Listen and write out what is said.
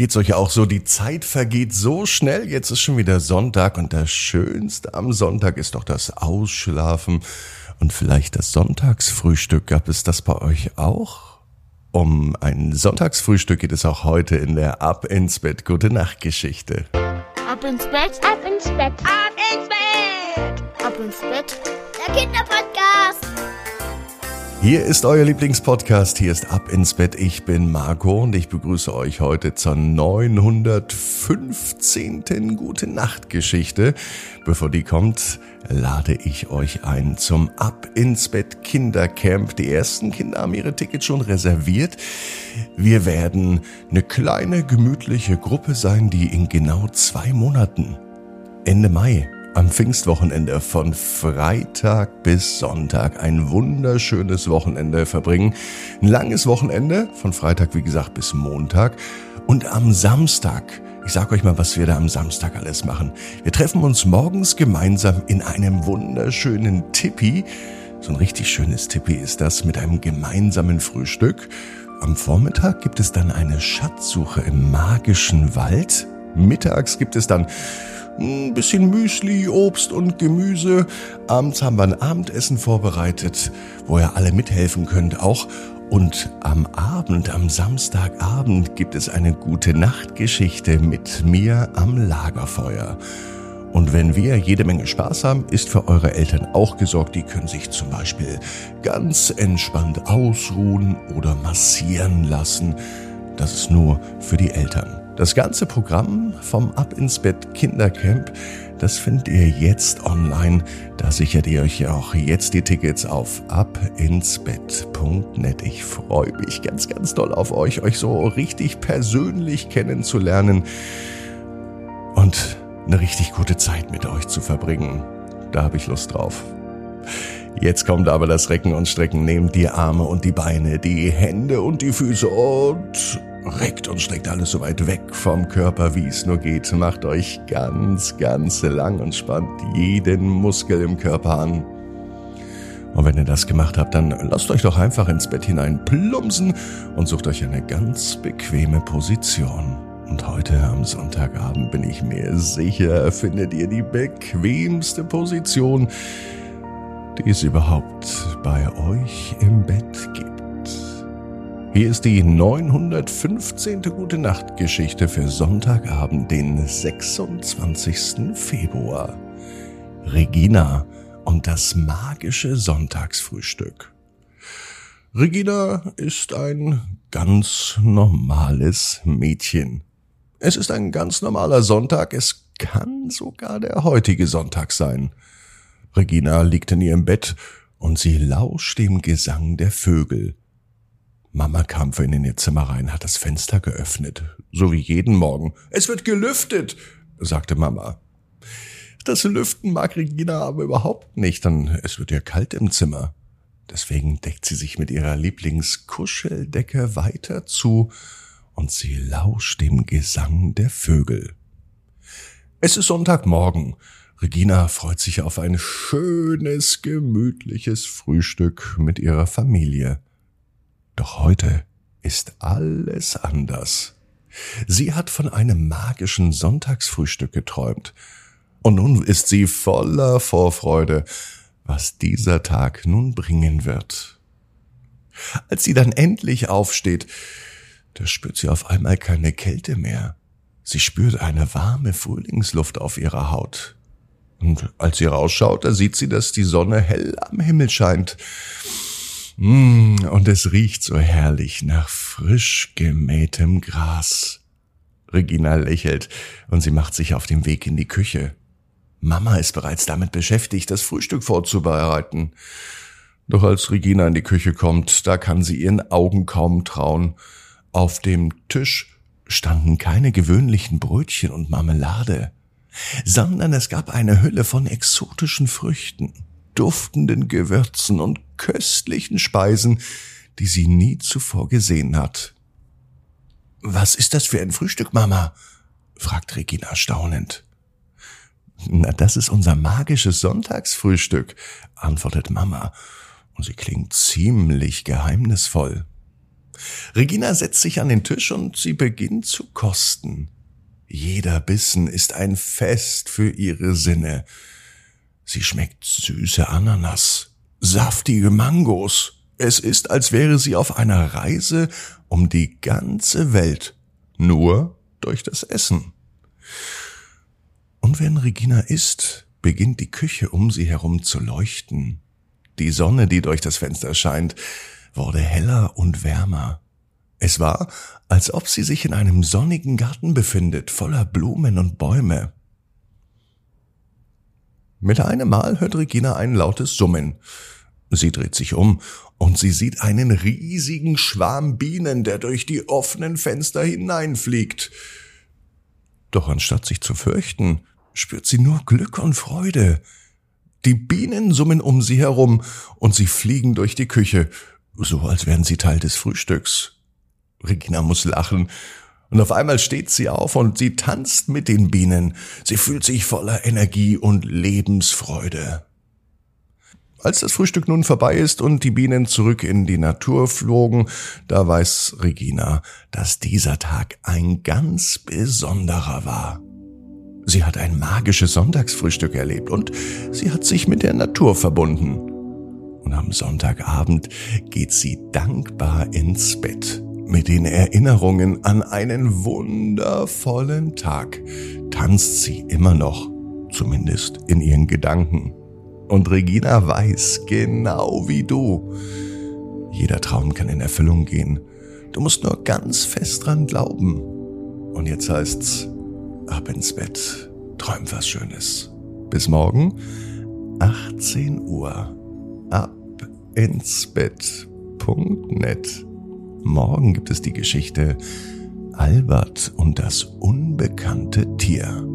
Geht's euch auch so? Die Zeit vergeht so schnell. Jetzt ist schon wieder Sonntag und das Schönste am Sonntag ist doch das Ausschlafen und vielleicht das Sonntagsfrühstück. Gab es das bei euch auch? Um ein Sonntagsfrühstück geht es auch heute in der Ab ins Bett Gute Nacht Geschichte. Ab ins Bett, Ab ins Bett. ab ins Bett, ab ins Bett. Der Kinderpodcast. Hier ist euer Lieblingspodcast. Hier ist Ab ins Bett. Ich bin Marco und ich begrüße euch heute zur 915. Gute Nacht Geschichte. Bevor die kommt, lade ich euch ein zum Ab ins Bett Kindercamp. Die ersten Kinder haben ihre Tickets schon reserviert. Wir werden eine kleine, gemütliche Gruppe sein, die in genau zwei Monaten, Ende Mai, am Pfingstwochenende von Freitag bis Sonntag ein wunderschönes Wochenende verbringen. Ein langes Wochenende von Freitag, wie gesagt, bis Montag. Und am Samstag, ich sag euch mal, was wir da am Samstag alles machen. Wir treffen uns morgens gemeinsam in einem wunderschönen Tippi. So ein richtig schönes Tippi ist das mit einem gemeinsamen Frühstück. Am Vormittag gibt es dann eine Schatzsuche im magischen Wald. Mittags gibt es dann ein bisschen Müsli, Obst und Gemüse. Abends haben wir ein Abendessen vorbereitet, wo ihr alle mithelfen könnt auch. Und am Abend, am Samstagabend gibt es eine gute Nachtgeschichte mit mir am Lagerfeuer. Und wenn wir jede Menge Spaß haben, ist für eure Eltern auch gesorgt. Die können sich zum Beispiel ganz entspannt ausruhen oder massieren lassen. Das ist nur für die Eltern. Das ganze Programm vom Ab ins Bett Kindercamp, das findet ihr jetzt online. Da sichert ihr euch ja auch jetzt die Tickets auf abinsbett.net. Ich freue mich ganz, ganz doll auf euch, euch so richtig persönlich kennenzulernen und eine richtig gute Zeit mit euch zu verbringen. Da habe ich Lust drauf. Jetzt kommt aber das Recken und Strecken. Nehmt die Arme und die Beine, die Hände und die Füße und reckt und streckt alles so weit weg vom Körper, wie es nur geht. Macht euch ganz, ganz lang und spannt jeden Muskel im Körper an. Und wenn ihr das gemacht habt, dann lasst euch doch einfach ins Bett hinein plumpsen und sucht euch eine ganz bequeme Position. Und heute am Sonntagabend bin ich mir sicher, findet ihr die bequemste Position, die es überhaupt bei euch im Bett gibt. Hier ist die 915. Gute Nacht Geschichte für Sonntagabend, den 26. Februar. Regina und das magische Sonntagsfrühstück. Regina ist ein ganz normales Mädchen. Es ist ein ganz normaler Sonntag, es kann sogar der heutige Sonntag sein. Regina liegt in ihrem Bett und sie lauscht dem Gesang der Vögel. Mama kam vorhin in ihr Zimmer rein, hat das Fenster geöffnet, so wie jeden Morgen. Es wird gelüftet, sagte Mama. Das Lüften mag Regina aber überhaupt nicht, denn es wird ihr kalt im Zimmer. Deswegen deckt sie sich mit ihrer Lieblingskuscheldecke weiter zu und sie lauscht dem Gesang der Vögel. Es ist Sonntagmorgen. Regina freut sich auf ein schönes, gemütliches Frühstück mit ihrer Familie. Doch heute ist alles anders. Sie hat von einem magischen Sonntagsfrühstück geträumt. Und nun ist sie voller Vorfreude, was dieser Tag nun bringen wird. Als sie dann endlich aufsteht, da spürt sie auf einmal keine Kälte mehr. Sie spürt eine warme Frühlingsluft auf ihrer Haut. Und als sie rausschaut, da sieht sie, dass die Sonne hell am Himmel scheint. Mm, und es riecht so herrlich nach frisch gemähtem Gras. Regina lächelt und sie macht sich auf den Weg in die Küche. Mama ist bereits damit beschäftigt, das Frühstück vorzubereiten. Doch als Regina in die Küche kommt, da kann sie ihren Augen kaum trauen. Auf dem Tisch standen keine gewöhnlichen Brötchen und Marmelade, sondern es gab eine Hülle von exotischen Früchten duftenden Gewürzen und köstlichen Speisen, die sie nie zuvor gesehen hat. Was ist das für ein Frühstück, Mama? fragt Regina staunend. Na, das ist unser magisches Sonntagsfrühstück, antwortet Mama, und sie klingt ziemlich geheimnisvoll. Regina setzt sich an den Tisch und sie beginnt zu kosten. Jeder Bissen ist ein Fest für ihre Sinne. Sie schmeckt süße Ananas, saftige Mangos. Es ist, als wäre sie auf einer Reise um die ganze Welt, nur durch das Essen. Und wenn Regina isst, beginnt die Küche um sie herum zu leuchten. Die Sonne, die durch das Fenster scheint, wurde heller und wärmer. Es war, als ob sie sich in einem sonnigen Garten befindet, voller Blumen und Bäume. Mit einem Mal hört Regina ein lautes Summen. Sie dreht sich um und sie sieht einen riesigen Schwarm Bienen, der durch die offenen Fenster hineinfliegt. Doch anstatt sich zu fürchten, spürt sie nur Glück und Freude. Die Bienen summen um sie herum und sie fliegen durch die Küche, so als wären sie Teil des Frühstücks. Regina muss lachen. Und auf einmal steht sie auf und sie tanzt mit den Bienen. Sie fühlt sich voller Energie und Lebensfreude. Als das Frühstück nun vorbei ist und die Bienen zurück in die Natur flogen, da weiß Regina, dass dieser Tag ein ganz besonderer war. Sie hat ein magisches Sonntagsfrühstück erlebt und sie hat sich mit der Natur verbunden. Und am Sonntagabend geht sie dankbar ins Bett. Mit den Erinnerungen an einen wundervollen Tag tanzt sie immer noch, zumindest in ihren Gedanken. Und Regina weiß, genau wie du, jeder Traum kann in Erfüllung gehen. Du musst nur ganz fest dran glauben. Und jetzt heißt's, ab ins Bett, träum was Schönes. Bis morgen, 18 Uhr, ab ins Bett.net. Morgen gibt es die Geschichte Albert und das unbekannte Tier.